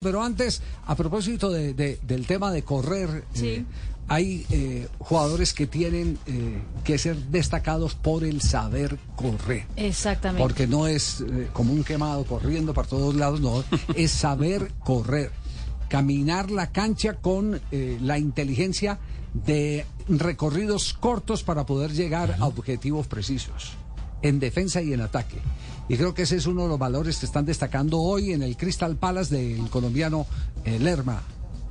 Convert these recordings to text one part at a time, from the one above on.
Pero antes, a propósito de, de, del tema de correr, Sí. eh, hay eh, jugadores que tienen eh, que ser destacados por el saber correr. Exactamente. Porque no es eh, como un quemado corriendo para todos lados, no, es saber correr. Caminar la cancha con eh, la inteligencia de recorridos cortos para poder llegar a objetivos precisos, en defensa y en ataque. Y creo que ese es uno de los valores que están destacando hoy en el Crystal Palace del colombiano eh, Lerma.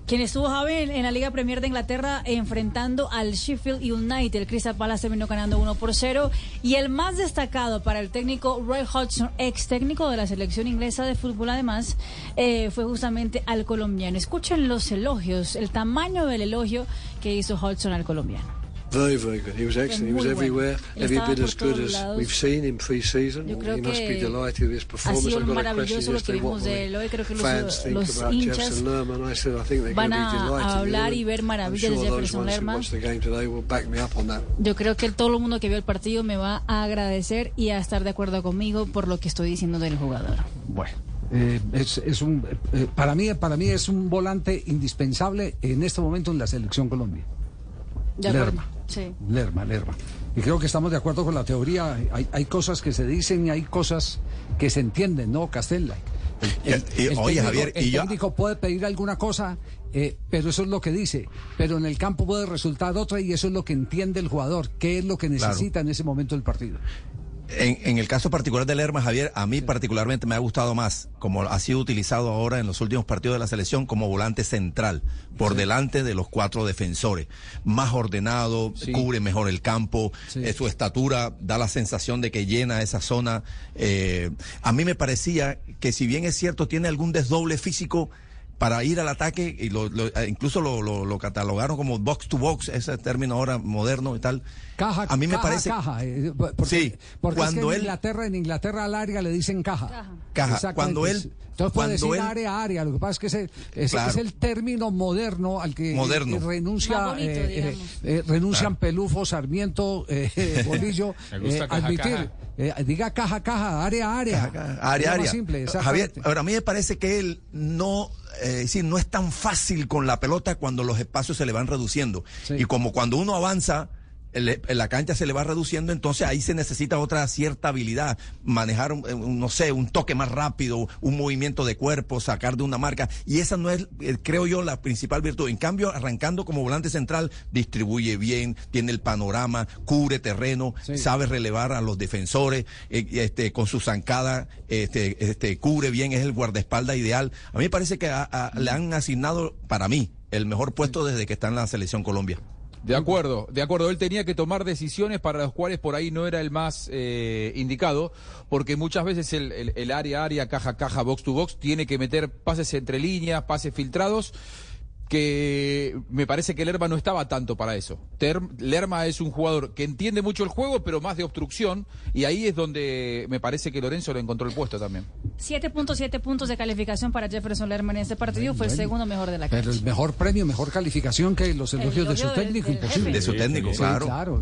Quien estuvo Javi en, en la Liga Premier de Inglaterra enfrentando al Sheffield United. El Crystal Palace terminó ganando 1 por 0. Y el más destacado para el técnico Roy Hodgson, ex técnico de la selección inglesa de fútbol, además, eh, fue justamente al colombiano. Escuchen los elogios, el tamaño del elogio que hizo Hodgson al colombiano. Very, very good. He was excellent. He was muy bueno. everywhere, Él every bit as good as we've seen him pre-season. He must be delighted with his performance. I've got a question yesterday. What will de. Creo que los- fans think los about Jefferson Lerman? I said I think they're van going to be a delighted. hablar with y ver maravillas I'm de sure those Jefferson ones who Lerman. watched the game today will back me up on that. Yo creo que todo el mundo que vio el partido me va a agradecer y a estar de acuerdo conmigo por lo que estoy diciendo del jugador. Bueno, eh, es, es un, eh, para, mí, para mí es un volante indispensable en este momento en la selección Colombia. De acuerdo. Lerma. Sí. Lerma, Lerma. Y creo que estamos de acuerdo con la teoría. Hay, hay cosas que se dicen y hay cosas que se entienden, ¿no, Castella? El, Y- y- oye, técnico, Javier, el y yo- técnico puede pedir alguna cosa, eh, pero eso es lo que dice. Pero en el campo puede resultar otra y eso es lo que entiende el jugador. ¿Qué es lo que Claro. necesita en ese momento del partido? En, en el caso particular de Lerma, Javier, a mí particularmente me ha gustado más, como ha sido utilizado ahora en los últimos partidos de la selección, como volante central, por delante de los cuatro defensores. Más ordenado, Sí. cubre mejor el campo, Sí. eh, su estatura da la sensación de que llena esa zona. Eh, a mí me parecía que si bien es cierto, tiene algún desdoble físico, para ir al ataque, y lo, lo- eh, incluso lo, lo- lo catalogaron como box to box, ese término ahora moderno y tal. Caja, a mí me caja, parece caja. eh, porque, Sí, porque es que cuando en él- Inglaterra, en Inglaterra al área le dicen caja. Caja. Caja. Cuando él- Entonces puede decir él- área, área. Lo que pasa es que ese, ese Claro. es el término moderno al que Moderno. eh, renuncia, bonito, eh, eh, eh, renuncian Pelufo, Sarmiento, Bolillo, Me gusta eh, caja, admitir. caja. eh, diga caja, caja, área, área. Área, lo área. más simple, Javier, ahora a mí me parece que él no, eh, decir, no es tan fácil con la pelota cuando los espacios se le van reduciendo. Sí. Y como cuando uno avanza, la cancha se le va reduciendo, entonces ahí se necesita otra cierta habilidad, manejar, un, un, no sé, un toque más rápido, un movimiento de cuerpo, sacar de una marca, y esa no es, eh, creo yo, la principal virtud. En cambio, arrancando como volante central, distribuye bien, tiene el panorama, cubre terreno, Sí. sabe relevar a los defensores, eh, este, con su zancada, este, este, cubre bien, es el guardaespaldas ideal. A mí me parece que a- a- le han asignado, para mí, el mejor puesto desde que está en la selección Colombia. De acuerdo, de acuerdo. Él tenía que tomar decisiones para las cuales por ahí no era el más eh, indicado, porque muchas veces el, área, área, caja, caja, box to box, tiene que meter pases entre líneas, pases filtrados, que me parece que Lerma no estaba tanto para eso. Lerma es un jugador que entiende mucho el juego, pero más de obstrucción, y ahí es donde me parece que Lorenzo le encontró el puesto también. 7.7 puntos de calificación para Jefferson Lerman en este partido. Fue el segundo mejor de la cancha. Pero el mejor premio, mejor calificación que los elogios de elogio su del- técnico, del imposible. De su técnico, Sí, claro. claro.